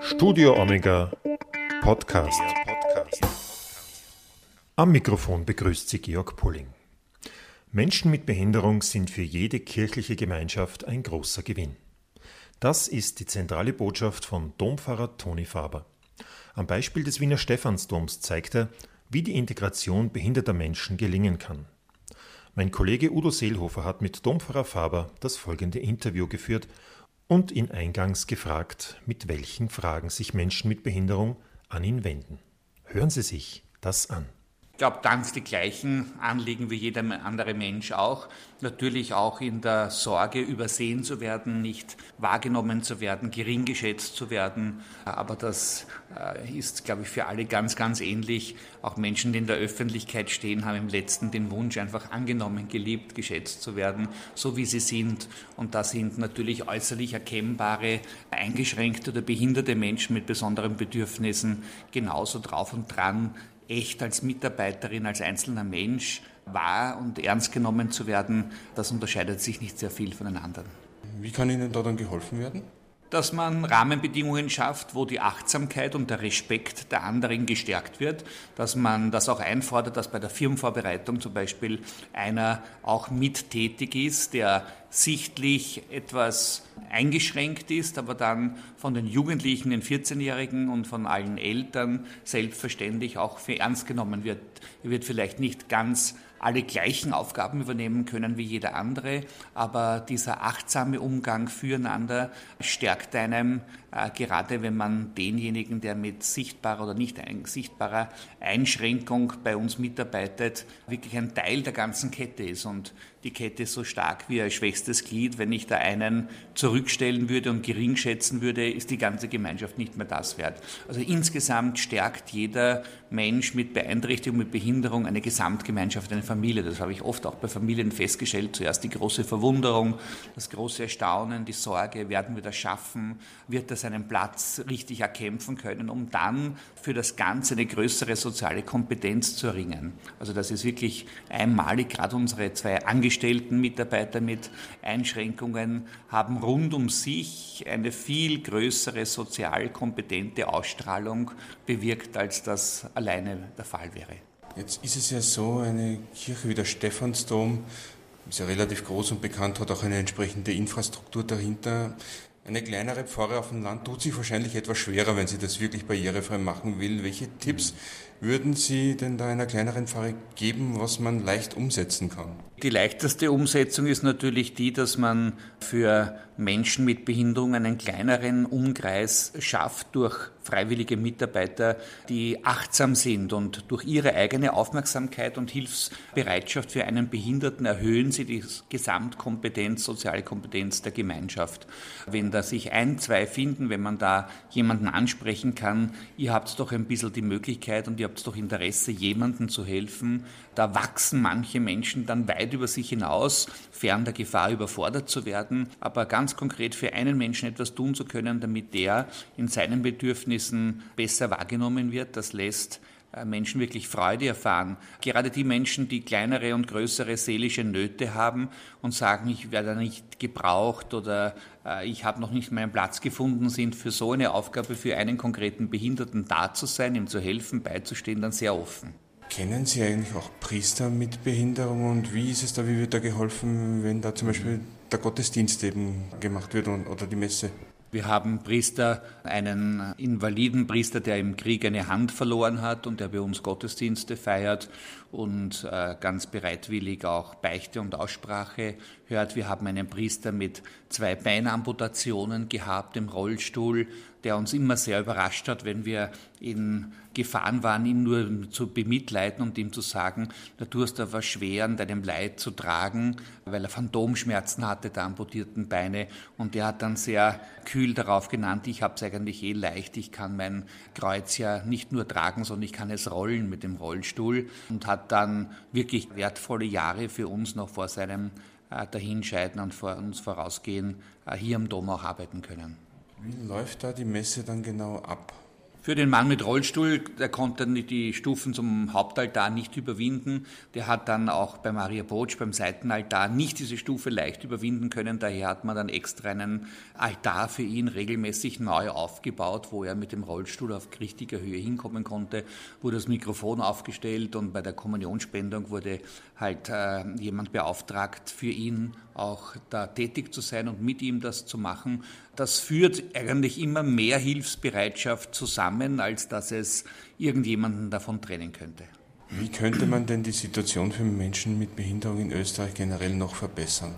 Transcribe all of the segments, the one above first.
Studio Omega Podcast. Am Mikrofon begrüßt Sie Georg Pulling. Menschen mit Behinderung sind für jede kirchliche Gemeinschaft ein großer Gewinn. Das ist die zentrale Botschaft von Dompfarrer Toni Faber. Am Beispiel des Wiener Stephansdoms zeigt er, wie die Integration behinderter Menschen gelingen kann. Mein Kollege Udo Seelhofer hat mit Dompfarrer Faber das folgende Interview geführt und ihn eingangs gefragt, mit welchen Fragen sich Menschen mit Behinderung an ihn wenden. Hören Sie sich das an. Ich glaube, ganz die gleichen Anliegen wie jeder andere Mensch auch. Natürlich auch in der Sorge, übersehen zu werden, nicht wahrgenommen zu werden, gering geschätzt zu werden. Aber das äh, ist, glaube ich, für alle ganz, ganz ähnlich. Auch Menschen, die in der Öffentlichkeit stehen, haben im letzten den Wunsch, einfach angenommen, geliebt, geschätzt zu werden, so wie sie sind. Und da sind natürlich äußerlich erkennbare, eingeschränkte oder behinderte Menschen mit besonderen Bedürfnissen genauso drauf und dran, echt als Mitarbeiterin, als einzelner Mensch wahr und ernst genommen zu werden, das unterscheidet sich nicht sehr viel voneinander. Wie kann Ihnen da dann geholfen werden? dass man Rahmenbedingungen schafft, wo die Achtsamkeit und der Respekt der anderen gestärkt wird, dass man das auch einfordert, dass bei der Firmenvorbereitung zum Beispiel einer auch mittätig ist, der sichtlich etwas eingeschränkt ist, aber dann von den Jugendlichen, den 14-Jährigen und von allen Eltern selbstverständlich auch für ernst genommen wird. Er wird vielleicht nicht ganz alle gleichen Aufgaben übernehmen können wie jeder andere, aber dieser achtsame Umgang füreinander stärkt einem, gerade wenn man denjenigen, der mit sichtbarer oder nicht sichtbarer Einschränkung bei uns mitarbeitet, wirklich ein Teil der ganzen Kette ist. Und die Kette ist so stark wie ein schwächstes Glied. Wenn ich da einen zurückstellen würde und gering schätzen würde, ist die ganze Gemeinschaft nicht mehr das wert. Also insgesamt stärkt jeder Mensch mit Beeinträchtigung, mit Behinderung eine Gesamtgemeinschaft, eine Familie. Das habe ich oft auch bei Familien festgestellt. Zuerst die große Verwunderung, das große Erstaunen, die Sorge, werden wir das schaffen? Wird das einen Platz richtig erkämpfen können, um dann für das Ganze eine größere soziale Kompetenz zu erringen? Also das ist wirklich einmalig. Gerade unsere zwei angestellten Mitarbeiter mit Einschränkungen haben rund um sich eine viel größere sozial kompetente Ausstrahlung bewirkt, als das alleine der Fall wäre. Jetzt ist es ja so, eine Kirche wie der Stephansdom ist ja relativ groß und bekannt, hat auch eine entsprechende Infrastruktur dahinter. Eine kleinere Pfarre auf dem Land tut sich wahrscheinlich etwas schwerer, wenn sie das wirklich barrierefrei machen will. Welche Tipps würden Sie denn da einer kleineren Pfarre geben, was man leicht umsetzen kann? Die leichteste Umsetzung ist natürlich die, dass man für Menschen mit Behinderung einen kleineren Umkreis schafft durch freiwillige Mitarbeiter, die achtsam sind und durch ihre eigene Aufmerksamkeit und Hilfsbereitschaft für einen Behinderten erhöhen sie die Gesamtkompetenz, soziale Kompetenz der Gemeinschaft. Wenn da sich ein, zwei finden, wenn man da jemanden ansprechen kann, ihr habt doch ein bisschen die Möglichkeit und ihr habt doch Interesse, jemandem zu helfen, da wachsen manche Menschen dann weit über sich hinaus, fern der Gefahr überfordert zu werden, aber ganz konkret für einen Menschen etwas tun zu können, damit der in seinen Bedürfnissen besser wahrgenommen wird, das lässt äh, Menschen wirklich Freude erfahren. Gerade die Menschen, die kleinere und größere seelische Nöte haben und sagen, ich werde nicht gebraucht oder äh, ich habe noch nicht meinen Platz gefunden, sind für so eine Aufgabe für einen konkreten Behinderten da zu sein, ihm zu helfen, beizustehen, dann sehr offen. Kennen Sie eigentlich auch Priester mit Behinderung und wie ist es da, wie wird da geholfen, wenn da zum Beispiel der Gottesdienst eben gemacht wird oder die Messe? Wir haben Priester, einen invaliden Priester, der im Krieg eine Hand verloren hat und der bei uns Gottesdienste feiert und äh, ganz bereitwillig auch Beichte und Aussprache hört. Wir haben einen Priester mit zwei Beinamputationen gehabt im Rollstuhl, der uns immer sehr überrascht hat, wenn wir in Gefahren waren, ihn nur zu bemitleiden und ihm zu sagen, du hast was schwer an deinem Leid zu tragen, weil er Phantomschmerzen hatte, der amputierten Beine. Und er hat dann sehr kühl darauf genannt, ich habe es eigentlich eh leicht, ich kann mein Kreuz ja nicht nur tragen, sondern ich kann es rollen mit dem Rollstuhl und hat dann wirklich wertvolle Jahre für uns noch vor seinem äh, Dahinscheiden und vor uns vorausgehen, äh, hier am Dom auch arbeiten können. Wie läuft da die Messe dann genau ab? Für den Mann mit Rollstuhl, der konnte die Stufen zum Hauptaltar nicht überwinden. Der hat dann auch bei Maria Botsch beim Seitenaltar nicht diese Stufe leicht überwinden können. Daher hat man dann extra einen Altar für ihn regelmäßig neu aufgebaut, wo er mit dem Rollstuhl auf richtiger Höhe hinkommen konnte, wurde das Mikrofon aufgestellt und bei der Kommunionspendung wurde halt äh, jemand beauftragt, für ihn auch da tätig zu sein und mit ihm das zu machen. Das führt eigentlich immer mehr Hilfsbereitschaft zusammen, als dass es irgendjemanden davon trennen könnte. Wie könnte man denn die Situation für Menschen mit Behinderung in Österreich generell noch verbessern?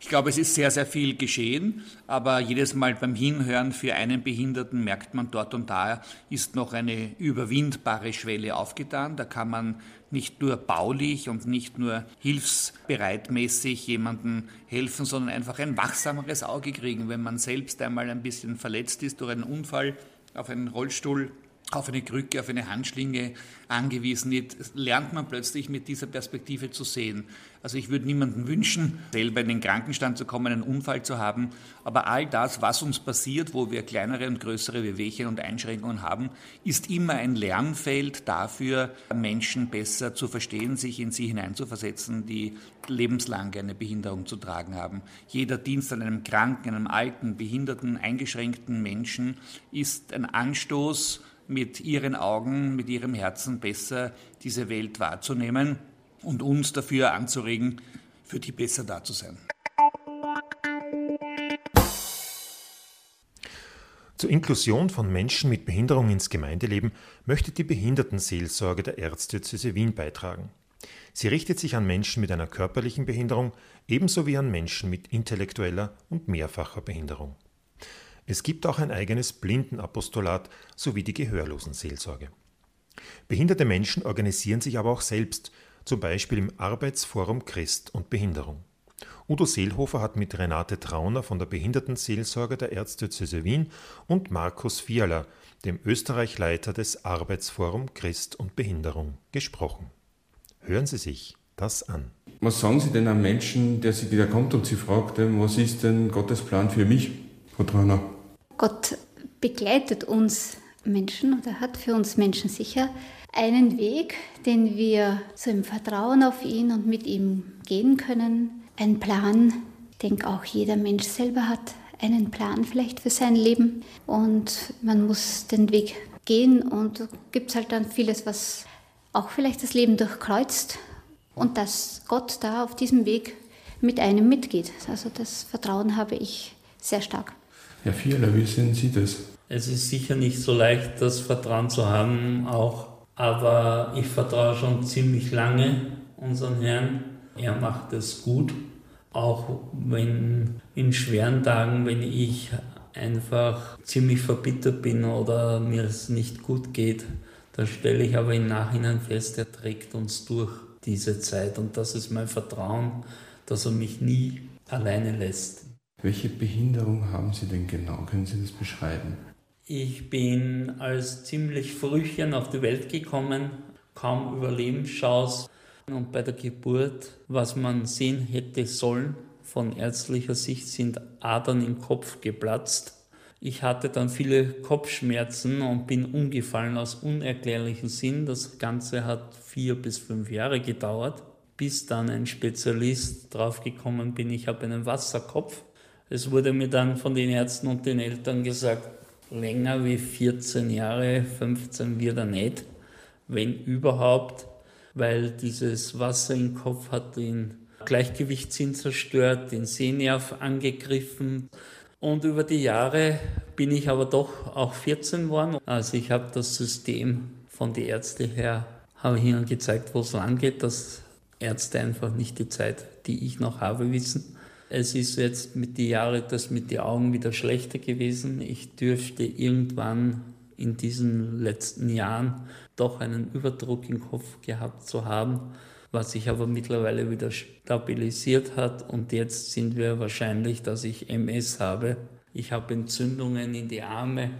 Ich glaube, es ist sehr, sehr viel geschehen, aber jedes Mal beim Hinhören für einen Behinderten merkt man dort und da ist noch eine überwindbare Schwelle aufgetan. Da kann man nicht nur baulich und nicht nur hilfsbereitmäßig jemandem helfen, sondern einfach ein wachsameres Auge kriegen, wenn man selbst einmal ein bisschen verletzt ist durch einen Unfall auf einen Rollstuhl auf eine Krücke, auf eine Handschlinge angewiesen ist, lernt man plötzlich mit dieser Perspektive zu sehen. Also ich würde niemandem wünschen, selber in den Krankenstand zu kommen, einen Unfall zu haben, aber all das, was uns passiert, wo wir kleinere und größere Wehwehchen und Einschränkungen haben, ist immer ein Lernfeld dafür, Menschen besser zu verstehen, sich in sie hineinzuversetzen, die lebenslang eine Behinderung zu tragen haben. Jeder Dienst an einem kranken, einem alten, behinderten, eingeschränkten Menschen ist ein Anstoß, mit ihren Augen, mit ihrem Herzen besser diese Welt wahrzunehmen und uns dafür anzuregen, für die besser da zu sein. Zur Inklusion von Menschen mit Behinderung ins Gemeindeleben möchte die Behindertenseelsorge der Erzdiözese Wien beitragen. Sie richtet sich an Menschen mit einer körperlichen Behinderung ebenso wie an Menschen mit intellektueller und mehrfacher Behinderung. Es gibt auch ein eigenes Blindenapostolat sowie die Gehörlosenseelsorge. Behinderte Menschen organisieren sich aber auch selbst, zum Beispiel im Arbeitsforum Christ und Behinderung. Udo Seelhofer hat mit Renate Trauner von der Behindertenseelsorge der Erzdiözese Wien und Markus Fiala, dem Österreichleiter des Arbeitsforum Christ und Behinderung, gesprochen. Hören Sie sich das an. Was sagen Sie denn einem Menschen, der, Sie, der kommt und Sie fragt, was ist denn Gottes Plan für mich, Frau Trauner? Gott begleitet uns Menschen oder hat für uns Menschen sicher einen Weg, den wir so im Vertrauen auf ihn und mit ihm gehen können. Ein Plan. Ich denke, auch jeder Mensch selber hat einen Plan vielleicht für sein Leben und man muss den Weg gehen und gibt es halt dann vieles, was auch vielleicht das Leben durchkreuzt und dass Gott da auf diesem Weg mit einem mitgeht. Also das Vertrauen habe ich sehr stark. Herr Vierler, wie sehen Sie das? Es ist sicher nicht so leicht, das Vertrauen zu haben, auch, aber ich vertraue schon ziemlich lange unseren Herrn. Er macht es gut, auch wenn in schweren Tagen, wenn ich einfach ziemlich verbittert bin oder mir es nicht gut geht, da stelle ich aber im Nachhinein fest, er trägt uns durch diese Zeit und das ist mein Vertrauen, dass er mich nie alleine lässt. Welche Behinderung haben Sie denn genau? Können Sie das beschreiben? Ich bin als ziemlich Frühchen auf die Welt gekommen, kaum Überlebenschance. Und bei der Geburt, was man sehen hätte sollen, von ärztlicher Sicht sind Adern im Kopf geplatzt. Ich hatte dann viele Kopfschmerzen und bin umgefallen aus unerklärlichem Sinn. Das Ganze hat vier bis fünf Jahre gedauert, bis dann ein Spezialist draufgekommen bin, ich habe einen Wasserkopf es wurde mir dann von den Ärzten und den Eltern gesagt, länger wie 14 Jahre, 15 wird er nicht, wenn überhaupt, weil dieses Wasser im Kopf hat den Gleichgewichtssinn zerstört, den Sehnerv angegriffen. Und über die Jahre bin ich aber doch auch 14 worden. Also ich habe das System von den Ärzten her, habe ihnen gezeigt, wo es lang geht, dass Ärzte einfach nicht die Zeit, die ich noch habe, wissen. Es ist jetzt mit den Jahren das mit den Augen wieder schlechter gewesen. Ich dürfte irgendwann in diesen letzten Jahren doch einen Überdruck im Kopf gehabt zu haben, was sich aber mittlerweile wieder stabilisiert hat. Und jetzt sind wir wahrscheinlich, dass ich MS habe. Ich habe Entzündungen in die Arme,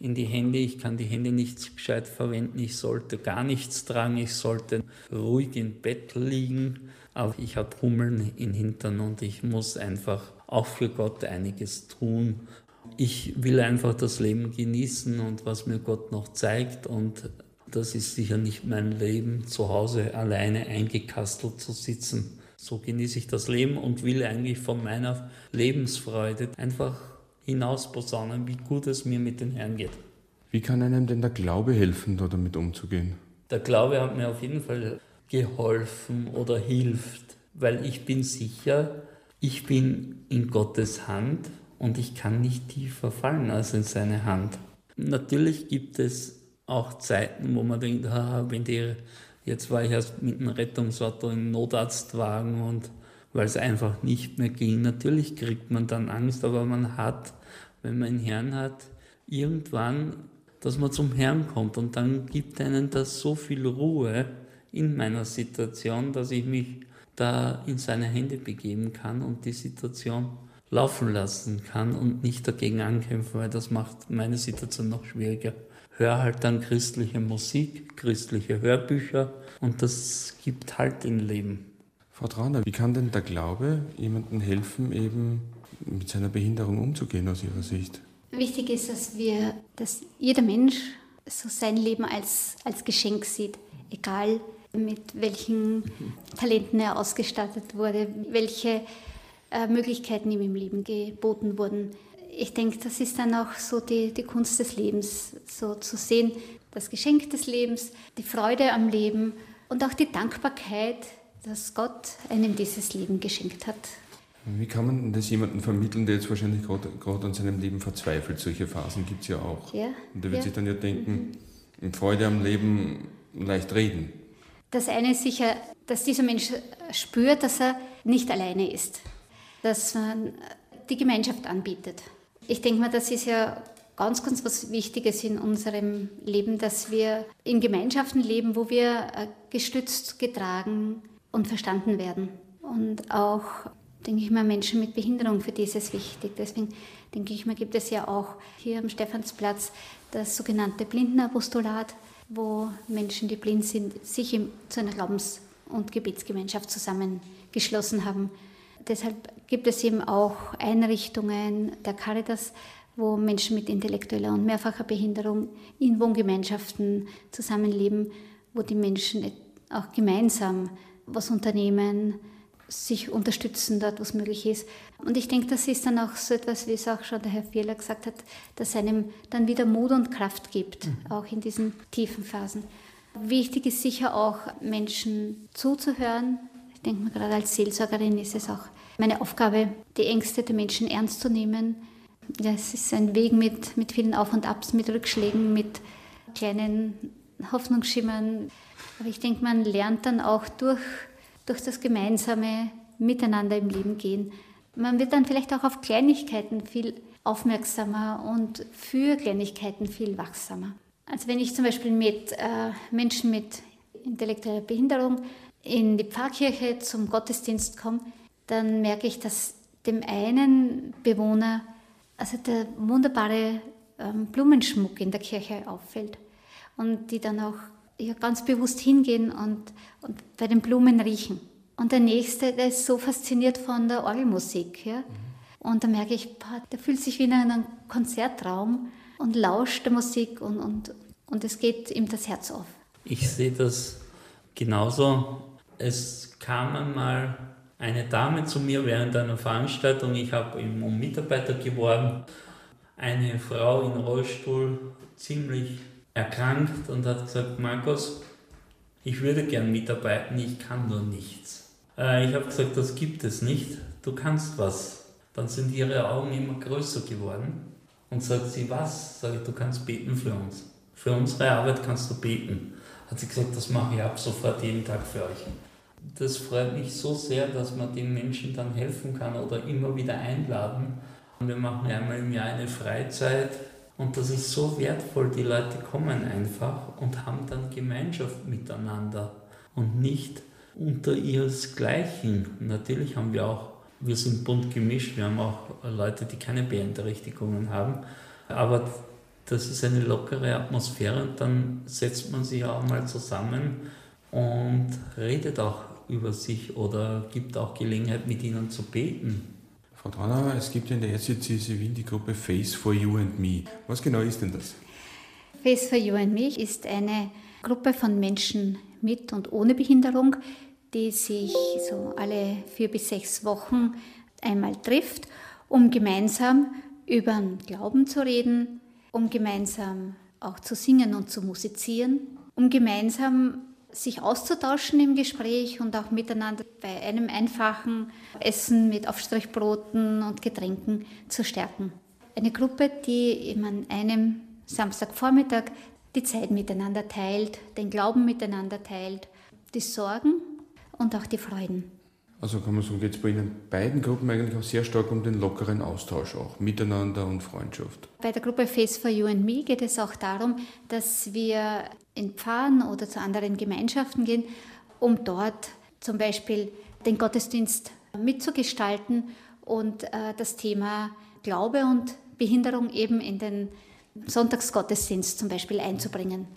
in die Hände. Ich kann die Hände nicht gescheit verwenden. Ich sollte gar nichts tragen. Ich sollte ruhig im Bett liegen. Aber ich habe Hummeln im Hintern und ich muss einfach auch für Gott einiges tun. ich will einfach das Leben genießen und was mir Gott noch zeigt. Und das ist sicher nicht mein Leben, zu Hause alleine eingekastelt zu sitzen. So genieße ich das Leben und will eigentlich von meiner Lebensfreude einfach hinausposaunen, wie gut es mir mit den Herrn geht. Wie kann einem denn der Glaube helfen, da damit umzugehen? Der Glaube hat mir auf jeden Fall geholfen oder hilft, weil ich bin sicher, ich bin in Gottes Hand und ich kann nicht tiefer fallen als in seine Hand. Natürlich gibt es auch Zeiten, wo man denkt, ah, wenn die, jetzt war ich erst mit einem Rettungsauto im Notarztwagen und weil es einfach nicht mehr ging. Natürlich kriegt man dann Angst, aber man hat, wenn man einen Herrn hat, irgendwann, dass man zum Herrn kommt und dann gibt einen das so viel Ruhe in meiner Situation, dass ich mich da in seine Hände begeben kann und die Situation laufen lassen kann und nicht dagegen ankämpfen, weil das macht meine Situation noch schwieriger. Hör halt dann christliche Musik, christliche Hörbücher und das gibt halt im Leben. Frau Trauner, wie kann denn der Glaube jemandem helfen, eben mit seiner Behinderung umzugehen aus Ihrer Sicht? Wichtig ist, dass wir, dass jeder Mensch so sein Leben als, als Geschenk sieht, egal mit welchen Talenten er ausgestattet wurde, welche äh, Möglichkeiten ihm im Leben geboten wurden. Ich denke, das ist dann auch so die, die Kunst des Lebens, so zu sehen, das Geschenk des Lebens, die Freude am Leben und auch die Dankbarkeit, dass Gott einem dieses Leben geschenkt hat. Wie kann man das jemandem vermitteln, der jetzt wahrscheinlich gerade an seinem Leben verzweifelt? Solche Phasen gibt es ja auch. Ja, Und der wird ja. sich dann ja denken, in Freude am Leben leicht reden. Das eine ist sicher, dass dieser Mensch spürt, dass er nicht alleine ist, dass man die Gemeinschaft anbietet. Ich denke mal, das ist ja ganz, ganz was Wichtiges in unserem Leben, dass wir in Gemeinschaften leben, wo wir äh, gestützt, getragen und verstanden werden. Und auch, denke ich mal, Menschen mit Behinderung, für die ist es wichtig. Deswegen denke ich mal, gibt es ja auch hier am Stephansplatz das sogenannte Blindenapostolat, wo Menschen, die blind sind, sich im, zu einer Glaubens- und Gebetsgemeinschaft zusammengeschlossen haben. Deshalb gibt es eben auch Einrichtungen der Caritas, wo Menschen mit intellektueller und mehrfacher Behinderung in Wohngemeinschaften zusammenleben, wo die Menschen auch gemeinsam was unternehmen, sich unterstützen dort, wo es möglich ist. Und ich denke, das ist dann auch so etwas, wie es auch schon der Herr Fehler gesagt hat, dass einem dann wieder Mut und Kraft gibt, auch in diesen tiefen Phasen. Wichtig ist sicher auch, Menschen zuzuhören. Ich denke mir, gerade als Seelsorgerin ist es auch meine Aufgabe, die Ängste der Menschen ernst zu nehmen. Ja, es ist ein Weg mit, mit vielen Auf und Abs, mit Rückschlägen, mit kleinen Hoffnungsschimmern. Aber ich denke, man lernt dann auch durch, durch das gemeinsame Miteinander im Leben gehen. Man wird dann vielleicht auch auf Kleinigkeiten viel aufmerksamer und für Kleinigkeiten viel wachsamer. Also wenn ich zum Beispiel mit äh, Menschen mit intellektueller Behinderung in die Pfarrkirche zum Gottesdienst komme, dann merke ich, dass dem einen Bewohner also der wunderbare ähm, Blumenschmuck in der Kirche auffällt und die dann auch ja, ganz bewusst hingehen und, und bei den Blumen riechen. Und der nächste, der ist so fasziniert von der Orgelmusik. Ja? Und da merke ich, boah, der fühlt sich wie in einem Konzertraum und lauscht der Musik und, und, und es geht ihm das Herz auf. Ich sehe das genauso. Es kam einmal eine Dame zu mir während einer Veranstaltung. Ich habe ihm um Mitarbeiter geworben. Eine Frau in Rollstuhl, ziemlich erkrankt und hat gesagt, Markus, ich würde gern mitarbeiten, ich kann nur nichts. Äh, ich habe gesagt, das gibt es nicht, du kannst was. Dann sind ihre Augen immer größer geworden und sagt sie, was? Sag ich, du kannst beten für uns. Für unsere Arbeit kannst du beten. Hat sie gesagt, das mache ich ab sofort jeden Tag für euch. Das freut mich so sehr, dass man den Menschen dann helfen kann oder immer wieder einladen. Wir machen einmal im Jahr eine Freizeit und das ist so wertvoll. Die Leute kommen einfach und haben dann Gemeinschaft miteinander und nicht unter ihresgleichen. Natürlich haben wir auch, wir sind bunt gemischt, wir haben auch Leute, die keine Beeinträchtigungen haben, aber das ist eine lockere Atmosphäre und dann setzt man sich auch mal zusammen und redet auch über sich oder gibt auch Gelegenheit, mit ihnen zu beten. Frau Traunauer, es gibt ja in der Erzdiözese Wien die Gruppe Face for You and Me. Was genau ist denn das? Face for You and Me ist eine Gruppe von Menschen mit und ohne Behinderung, die sich so alle vier bis sechs Wochen einmal trifft, um gemeinsam über den Glauben zu reden, um gemeinsam auch zu singen und zu musizieren, um gemeinsam sich auszutauschen im Gespräch und auch miteinander bei einem einfachen Essen mit Aufstrichbroten und Getränken zu stärken. Eine Gruppe, die an einem Samstagvormittag die Zeit miteinander teilt, den Glauben miteinander teilt, die Sorgen und auch die Freuden. Also kann man sagen, geht es bei Ihnen beiden Gruppen eigentlich auch sehr stark um den lockeren Austausch auch, miteinander und Freundschaft. Bei der Gruppe Face for You and Me geht es auch darum, dass wir in Pfarren oder zu anderen Gemeinschaften gehen, um dort zum Beispiel den Gottesdienst mitzugestalten und äh, das Thema Glaube und Behinderung eben in den Sonntagsgottesdienst zum Beispiel einzubringen.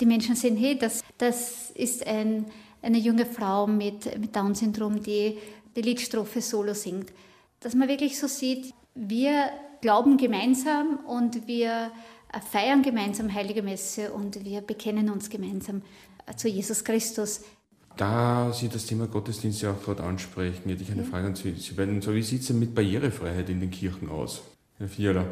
Die Menschen sehen, hey, das, das ist ein eine junge Frau mit, mit Down-Syndrom, die die Liedstrophe solo singt. Dass man wirklich so sieht, wir glauben gemeinsam und wir feiern gemeinsam Heilige Messe und wir bekennen uns gemeinsam zu Jesus Christus. Da Sie das Thema Gottesdienst ja auch gerade ansprechen, hätte ich eine ja. Frage an Sie. Sie beiden, so wie sieht es denn mit Barrierefreiheit in den Kirchen aus? Herr Fiala.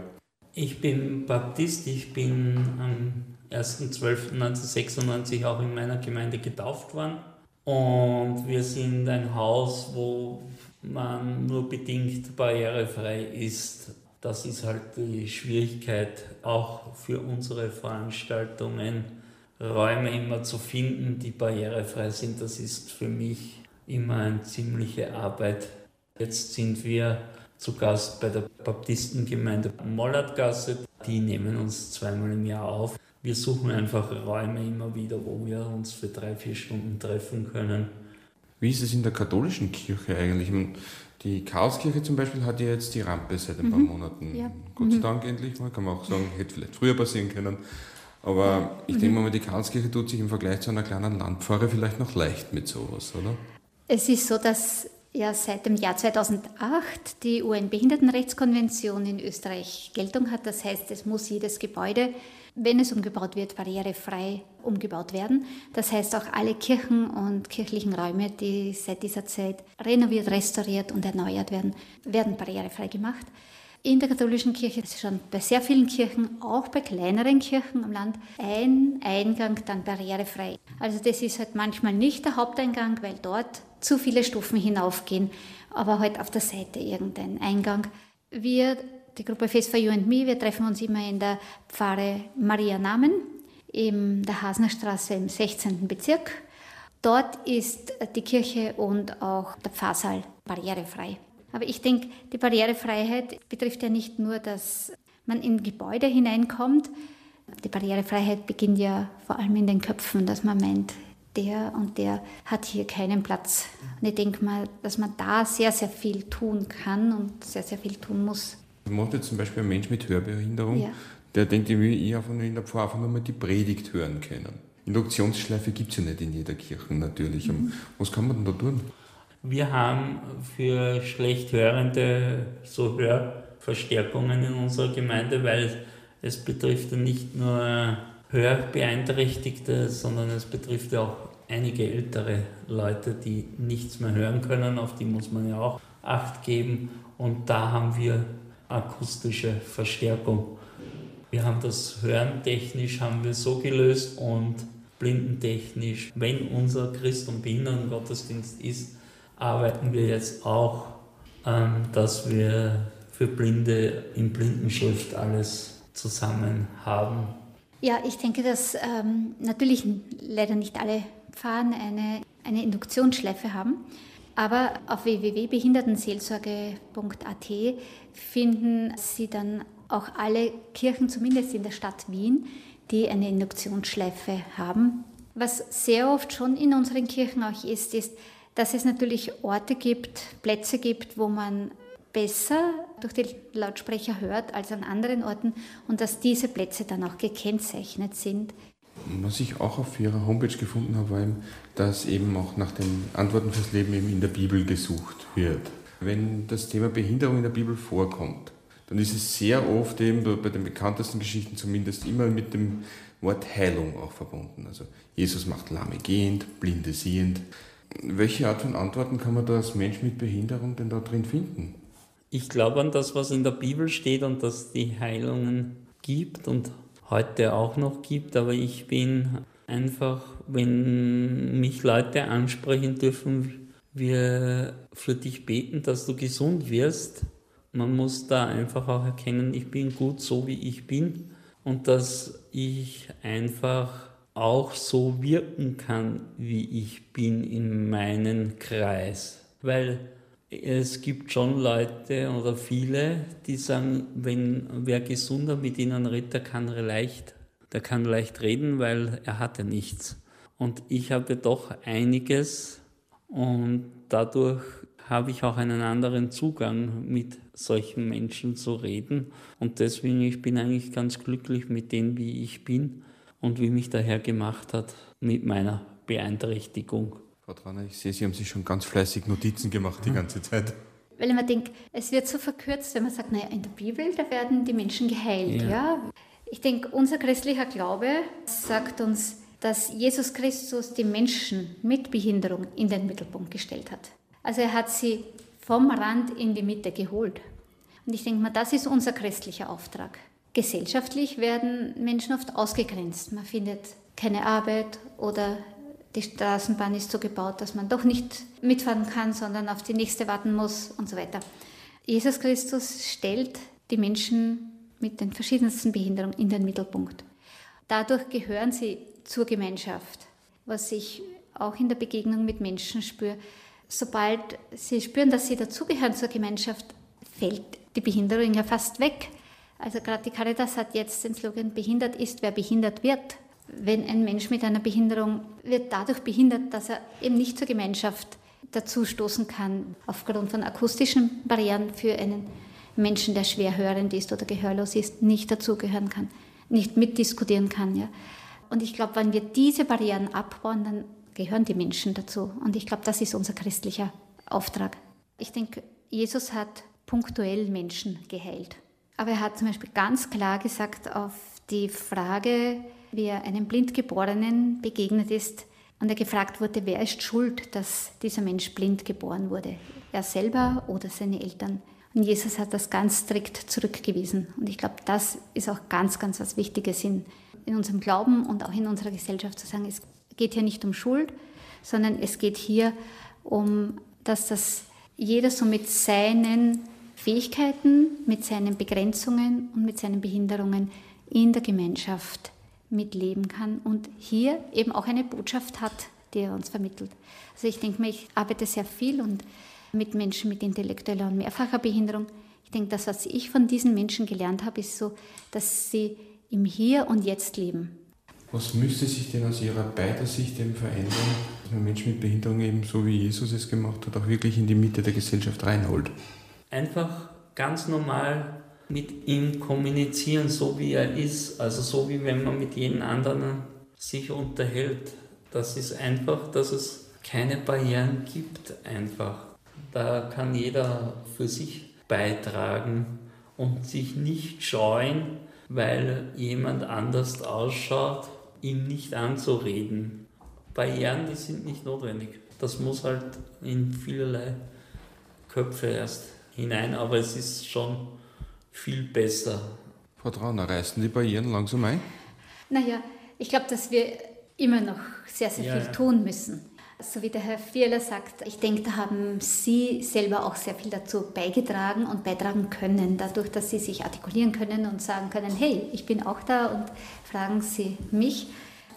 Ich bin Baptist, ich bin am 1.12.1996 auch in meiner Gemeinde getauft worden. Und wir sind ein Haus, wo man nur bedingt barrierefrei ist. Das ist halt die Schwierigkeit, auch für unsere Veranstaltungen Räume immer zu finden, die barrierefrei sind. Das ist für mich immer eine ziemliche Arbeit. Jetzt sind wir zu Gast bei der Baptistengemeinde Mollertgasse. Die nehmen uns zweimal im Jahr auf wir suchen einfach Räume immer wieder, wo wir uns für drei, vier Stunden treffen können. Wie ist es in der katholischen Kirche eigentlich? Die Chaoskirche zum Beispiel hat ja jetzt die Rampe seit ein paar mhm. Monaten. Ja. Gott sei mhm. Dank endlich mal, kann man auch sagen, hätte vielleicht früher passieren können. Aber ich mhm. denke mal, die Chaoskirche tut sich im Vergleich zu einer kleinen Landpfarre vielleicht noch leicht mit sowas, oder? Es ist so, dass ja seit dem Jahr 2008 die UN-Behindertenrechtskonvention in Österreich Geltung hat. Das heißt, es muss jedes Gebäude wenn es umgebaut wird, barrierefrei umgebaut werden. Das heißt auch alle Kirchen und kirchlichen Räume, die seit dieser Zeit renoviert, restauriert und erneuert werden, werden barrierefrei gemacht. In der katholischen Kirche ist schon bei sehr vielen Kirchen, auch bei kleineren Kirchen am Land, ein Eingang dann barrierefrei. Also das ist halt manchmal nicht der Haupteingang, weil dort zu viele Stufen hinaufgehen, aber halt auf der Seite irgendein Eingang. Wir die Gruppe Face for You and Me. Wir treffen uns immer in der Pfarre Maria Namen in der Hasner Straße im 16. Bezirk. Dort ist die Kirche und auch der Pfarrsaal barrierefrei. Aber ich denke, die Barrierefreiheit betrifft ja nicht nur, dass man in Gebäude hineinkommt. Die Barrierefreiheit beginnt ja vor allem in den Köpfen, dass man meint, der und der hat hier keinen Platz. Und ich denke mal, dass man da sehr, sehr viel tun kann und sehr, sehr viel tun muss. Macht jetzt zum Beispiel ein Mensch mit Hörbehinderung, ja. der denkt, ich will eher von in der Pfarre einfach nur mal die Predigt hören können. Induktionsschleife gibt es ja nicht in jeder Kirche natürlich. Mhm. Was kann man denn da tun? Wir haben für Schlechthörende so Hörverstärkungen in unserer Gemeinde, weil es betrifft nicht nur Hörbeeinträchtigte, sondern es betrifft auch einige ältere Leute, die nichts mehr hören können. Auf die muss man ja auch Acht geben. Und da haben wir akustische Verstärkung. Wir haben das Hören technisch haben wir so gelöst und blindentechnisch, wenn unser Christ- und Behindertengottesdienst ist, arbeiten wir jetzt auch, ähm, dass wir für Blinde in Blindenschrift alles zusammen haben. Ja, ich denke, dass ähm, natürlich leider nicht alle Pfarren eine, eine Induktionsschleife haben. Aber auf www.behindertenseelsorge.at finden Sie dann auch alle Kirchen, zumindest in der Stadt Wien, die eine Induktionsschleife haben. Was sehr oft schon in unseren Kirchen auch ist, ist, dass es natürlich Orte gibt, Plätze gibt, wo man besser durch die Lautsprecher hört als an anderen Orten und dass diese Plätze dann auch gekennzeichnet sind. Was ich auch auf Ihrer Homepage gefunden habe, war eben, dass eben auch nach den Antworten fürs Leben eben in der Bibel gesucht wird. Wenn das Thema Behinderung in der Bibel vorkommt, dann ist es sehr oft eben bei den bekanntesten Geschichten zumindest immer mit dem Wort Heilung auch verbunden. Also Jesus macht Lahme gehend, Blinde sehend. Welche Art von Antworten kann man da als Mensch mit Behinderung denn da drin finden? Ich glaube an das, was in der Bibel steht und dass die Heilungen gibt und heute auch noch gibt, aber ich bin einfach, wenn mich Leute ansprechen dürfen, wir für dich beten, dass du gesund wirst. Man muss da einfach auch erkennen, ich bin gut so, wie ich bin und dass ich einfach auch so wirken kann, wie ich bin in meinen Kreis. Weil es gibt schon Leute oder viele, die sagen, wenn wer gesunder mit ihnen redet, der kann leicht, der kann leicht reden, weil er hatte nichts. Und ich habe doch einiges und dadurch habe ich auch einen anderen Zugang mit solchen Menschen zu reden. Und deswegen, ich bin eigentlich ganz glücklich mit dem, wie ich bin und wie mich der Herr gemacht hat mit meiner Beeinträchtigung. Frau Tranner, ich sehe, Sie haben sich schon ganz fleißig Notizen gemacht die ganze Zeit. Weil man denkt, es wird so verkürzt, wenn man sagt, naja, in der Bibel, da werden die Menschen geheilt. Ja. ja. Ich denke, unser christlicher Glaube sagt uns, dass Jesus Christus die Menschen mit Behinderung in den Mittelpunkt gestellt hat. Also er hat sie vom Rand in die Mitte geholt. Und ich denke mal, das ist unser christlicher Auftrag. Gesellschaftlich werden Menschen oft ausgegrenzt. Man findet keine Arbeit oder die Straßenbahn ist so gebaut, dass man doch nicht mitfahren kann, sondern auf die nächste warten muss und so weiter. Jesus Christus stellt die Menschen mit den verschiedensten Behinderungen in den Mittelpunkt. Dadurch gehören sie zur Gemeinschaft, was ich auch in der Begegnung mit Menschen spüre. Sobald sie spüren, dass sie dazugehören zur Gemeinschaft, fällt die Behinderung ja fast weg. Also gerade die Caritas hat jetzt den Slogan, behindert ist, wer behindert wird. Wenn ein Mensch mit einer Behinderung wird dadurch behindert, dass er eben nicht zur Gemeinschaft dazustoßen kann, aufgrund von akustischen Barrieren für einen Menschen, der schwer hörend ist oder gehörlos ist, nicht dazugehören kann, nicht mitdiskutieren kann. Ja. Und ich glaube, wenn wir diese Barrieren abbauen, dann gehören die Menschen dazu. Und ich glaube, das ist unser christlicher Auftrag. Ich denke, Jesus hat punktuell Menschen geheilt. Aber er hat zum Beispiel ganz klar gesagt auf die Frage, wie er einem Blindgeborenen begegnet ist und er gefragt wurde, wer ist schuld, dass dieser Mensch blind geboren wurde, er selber oder seine Eltern. Und Jesus hat das ganz strikt zurückgewiesen. Und ich glaube, das ist auch ganz, ganz was Wichtiges in, in unserem Glauben und auch in unserer Gesellschaft zu sagen, es geht hier nicht um Schuld, sondern es geht hier um, dass das jeder so mit seinen Fähigkeiten, mit seinen Begrenzungen und mit seinen Behinderungen in der Gemeinschaft mitleben kann und hier eben auch eine Botschaft hat, die er uns vermittelt. Also ich denke mir, ich arbeite sehr viel und mit Menschen mit intellektueller und mehrfacher Behinderung. Ich denke, das, was ich von diesen Menschen gelernt habe, ist so, dass sie im Hier und Jetzt leben. Was müsste sich denn aus Ihrer beider Sicht eben verändern, dass man Menschen mit Behinderung eben so wie Jesus es gemacht hat, auch wirklich in die Mitte der Gesellschaft reinholt? einfach ganz normal mit ihm kommunizieren, so wie er ist, also so wie wenn man mit jedem anderen sich unterhält. Das ist einfach, dass es keine Barrieren gibt, einfach. Da kann jeder für sich beitragen und sich nicht scheuen, weil jemand anders ausschaut, ihm nicht anzureden. Barrieren, die sind nicht notwendig. Das muss halt in vielerlei Köpfe erst hinein, aber es ist schon viel besser. Frau Trauner, reißen die Barrieren langsam ein? Naja, ich glaube, dass wir immer noch sehr, sehr ja, viel ja. tun müssen. So wie der Herr Vierler sagt, ich denke, da haben Sie selber auch sehr viel dazu beigetragen und beitragen können, dadurch, dass Sie sich artikulieren können und sagen können, hey, ich bin auch da und fragen Sie mich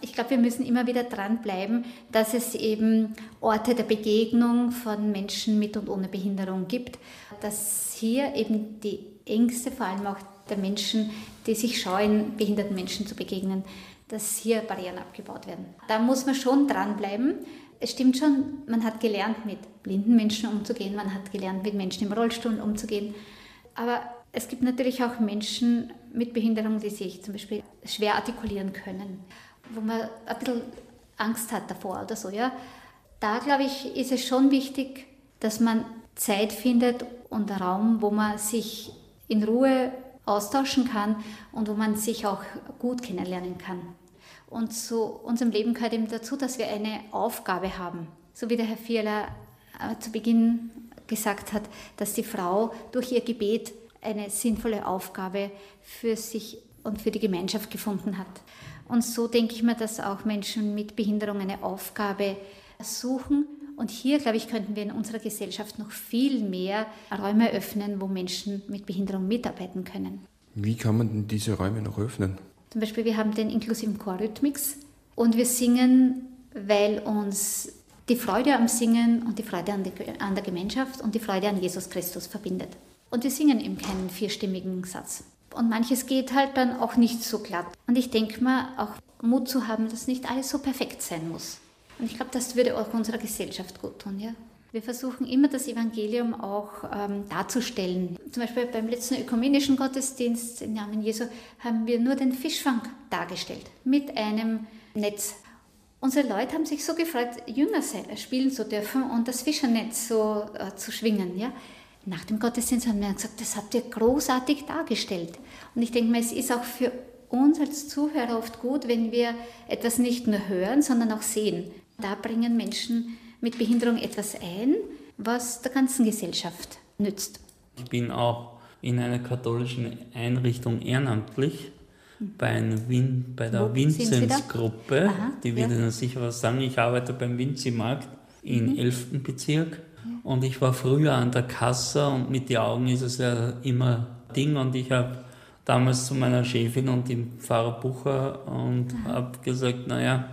ich glaube, wir müssen immer wieder dranbleiben, dass es eben Orte der Begegnung von Menschen mit und ohne Behinderung gibt, dass hier eben die Ängste, vor allem auch der Menschen, die sich scheuen, behinderten Menschen zu begegnen, dass hier Barrieren abgebaut werden. Da muss man schon dranbleiben. Es stimmt schon, man hat gelernt, mit blinden Menschen umzugehen, man hat gelernt, mit Menschen im Rollstuhl umzugehen. Aber es gibt natürlich auch Menschen mit Behinderung, die sich zum Beispiel schwer artikulieren können wo man ein bisschen Angst hat davor oder so, ja. Da, glaube ich, ist es schon wichtig, dass man Zeit findet und Raum, wo man sich in Ruhe austauschen kann und wo man sich auch gut kennenlernen kann. Und zu unserem Leben gehört eben dazu, dass wir eine Aufgabe haben. So wie der Herr Vierler äh, zu Beginn gesagt hat, dass die Frau durch ihr Gebet eine sinnvolle Aufgabe für sich und für die Gemeinschaft gefunden hat. Und so denke ich mir, dass auch Menschen mit Behinderung eine Aufgabe suchen. Und hier, glaube ich, könnten wir in unserer Gesellschaft noch viel mehr Räume öffnen, wo Menschen mit Behinderung mitarbeiten können. Wie kann man denn diese Räume noch öffnen? Zum Beispiel, wir haben den inklusiven Chorrhythmix und wir singen, weil uns die Freude am Singen und die Freude an, die, an der Gemeinschaft und die Freude an Jesus Christus verbindet. Und wir singen eben keinen vierstimmigen Satz. Und manches geht halt dann auch nicht so glatt. Und ich denke mal, auch Mut zu haben, dass nicht alles so perfekt sein muss. Und ich glaube, das würde auch unserer Gesellschaft gut tun. Ja? Wir versuchen immer das Evangelium auch ähm, darzustellen. Zum Beispiel beim letzten ökumenischen Gottesdienst im Namen Jesu haben wir nur den Fischfang dargestellt mit einem Netz. Unsere Leute haben sich so gefreut, Jünger spielen zu dürfen und das Fischernetz so äh, zu schwingen. Ja? Nach dem Gottesdienst haben wir gesagt, das habt ihr großartig dargestellt. Und ich denke mal, es ist auch für uns als Zuhörer oft gut, wenn wir etwas nicht nur hören, sondern auch sehen. Da bringen Menschen mit Behinderung etwas ein, was der ganzen Gesellschaft nützt. Ich bin auch in einer katholischen Einrichtung ehrenamtlich bei, Win, bei der Vinzenzgruppe. Die wird ja. Sicher was sagen. Ich arbeite beim Vinzi-Markt im mhm. 11. Bezirk und ich war früher an der Kasse und mit den Augen ist es ja immer Ding und ich habe damals zu meiner Chefin und dem Pfarrer Bucher und habe gesagt, naja,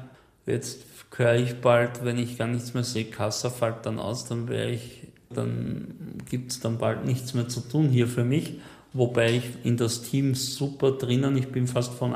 jetzt höre ich bald, wenn ich gar nichts mehr sehe, Kasse fällt dann aus, dann wäre ich, dann gibt es dann bald nichts mehr zu tun hier für mich, wobei ich in das Team super drinnen, ich bin fast von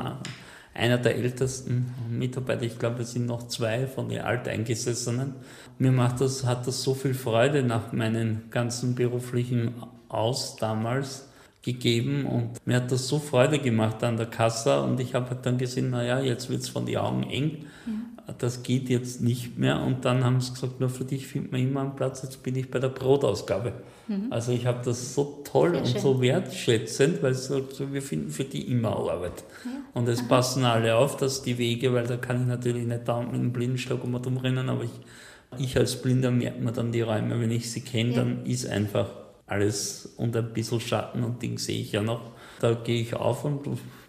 einer der ältesten Mitarbeiter, ich glaube, es sind noch zwei von den Alteingesessenen. Mir macht das, hat das so viel Freude nach meinen ganzen beruflichen Aus damals gegeben und mir hat das so Freude gemacht an der Kasse und ich habe dann gesehen, naja, jetzt wird es von den Augen eng, ja. das geht jetzt nicht mehr und dann haben sie gesagt, nur für dich findet man immer einen Platz, jetzt bin ich bei der Brotausgabe. Mhm. Also ich habe das so toll Sehr und schön. so wertschätzend, weil so, wir finden für die immer Arbeit. Ja. Und es Aha. passen alle auf, dass die Wege, weil da kann ich natürlich nicht da mit dem Blindenstock um und aber ich, ich als Blinder merkt man dann die Räume, wenn ich sie kenne, ja. dann ist einfach alles und ein bisschen Schatten und Ding sehe ich ja noch. Da gehe ich auf und,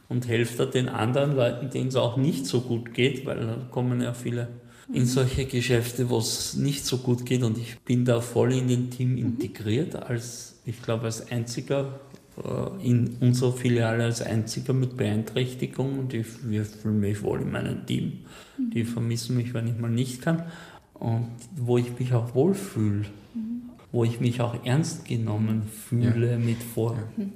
und helfe da den anderen Leuten, denen es auch nicht so gut geht, weil da kommen ja viele in mhm. solche Geschäfte, wo es nicht so gut geht und ich bin da voll in den Team mhm. integriert, als ich glaube als einziger äh, in unserer Filiale als einziger mit Beeinträchtigung und ich, wir fühlen mich wohl in meinem Team. Mhm. Die vermissen mich, wenn ich mal nicht kann und wo ich mich auch wohlfühle wo ich mich auch ernst genommen fühle ja. mit vor. Hm.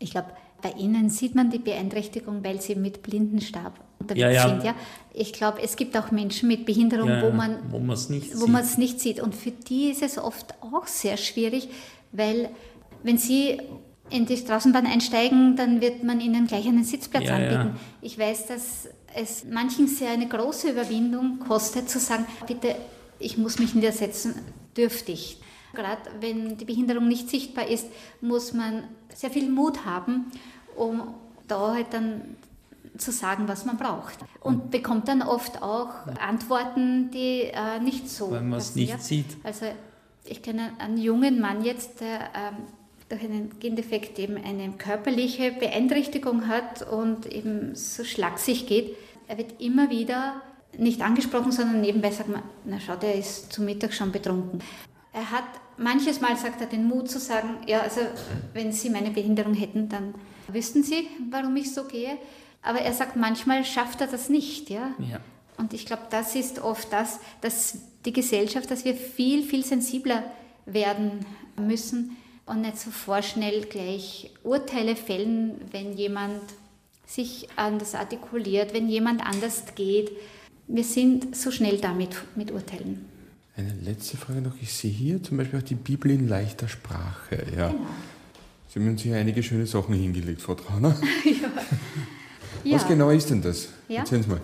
Ich glaube, bei Ihnen sieht man die Beeinträchtigung, weil Sie mit Blindenstab unterwegs ja, ja. sind. Ja? Ich glaube, es gibt auch Menschen mit Behinderung, wo man es nicht, nicht sieht. Und für die ist es oft auch sehr schwierig, weil wenn Sie in die Straßenbahn einsteigen, dann wird man ihnen gleich einen Sitzplatz anbieten. Ich weiß, dass es manchen sehr eine große Überwindung kostet, zu sagen, bitte, ich muss mich niedersetzen, dürftig. Gerade wenn die Behinderung nicht sichtbar ist, muss man sehr viel Mut haben, um da halt dann zu sagen, was man braucht. Und bekommt dann oft auch Antworten, die äh, nicht so. Weil man es nicht sieht. Also ich kenne einen jungen Mann jetzt, der ähm, durch einen Gendefekt eben eine körperliche Beeinträchtigung hat und eben so schlaksig geht. Er wird immer wieder nicht angesprochen, sondern nebenbei sagt man, na schau, der ist zu Mittag schon betrunken. Er hat manches Mal sagt er den Mut zu sagen, ja, also wenn Sie meine Behinderung hätten, dann wüssten Sie, warum ich so gehe. Aber er sagt, manchmal schafft er das nicht, ja. ja. Und ich glaube, das ist oft das, dass die Gesellschaft, dass wir viel, viel sensibler werden müssen und nicht so vorschnell gleich Urteile fällen, wenn jemand sich anders artikuliert, wenn jemand anders geht. Wir sind so schnell damit mit Urteilen. Eine letzte Frage noch. Ich sehe hier zum Beispiel auch die Bibel in leichter Sprache. Ja. Genau. Sie haben uns hier einige schöne Sachen hingelegt, Frau Trauner. ja. Was ja. genau ist denn das? Ja. Erzählen Sie mal.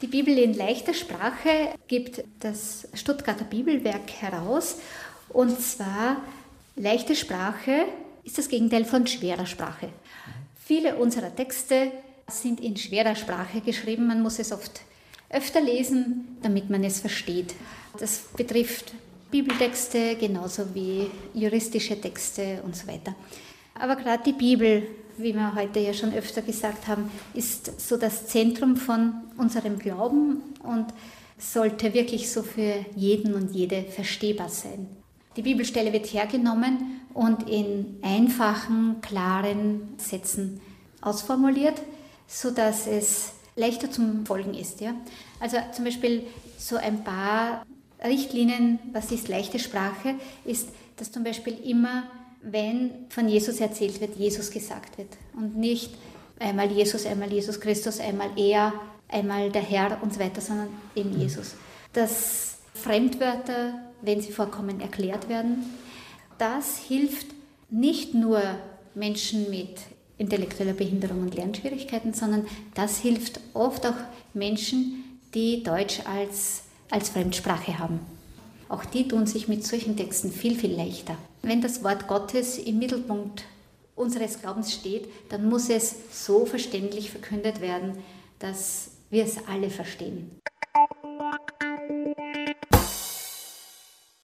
Die Bibel in leichter Sprache gibt das Stuttgarter Bibelwerk heraus. Und zwar Leichte Sprache ist das Gegenteil von schwerer Sprache. Viele unserer Texte sind in schwerer Sprache geschrieben. Man muss es oft öfter lesen, damit man es versteht. Das betrifft Bibeltexte genauso wie juristische Texte und so weiter. Aber gerade die Bibel, wie wir heute ja schon öfter gesagt haben, ist so das Zentrum von unserem Glauben und sollte wirklich so für jeden und jede verstehbar sein. Die Bibelstelle wird hergenommen und in einfachen, klaren Sätzen ausformuliert, sodass es leichter zum Folgen ist. Ja? Also zum Beispiel so ein paar Richtlinien, was ist leichte Sprache, ist, dass zum Beispiel immer, wenn von Jesus erzählt wird, Jesus gesagt wird und nicht einmal Jesus, einmal Jesus Christus, einmal er, einmal der Herr und so weiter, sondern eben mhm. Jesus. Dass Fremdwörter, wenn sie vorkommen, erklärt werden. Das hilft nicht nur Menschen mit intellektueller Behinderung und Lernschwierigkeiten, sondern das hilft oft auch Menschen, die Deutsch als, als Fremdsprache haben. Auch die tun sich mit solchen Texten viel, viel leichter. Wenn das Wort Gottes im Mittelpunkt unseres Glaubens steht, dann muss es so verständlich verkündet werden, dass wir es alle verstehen.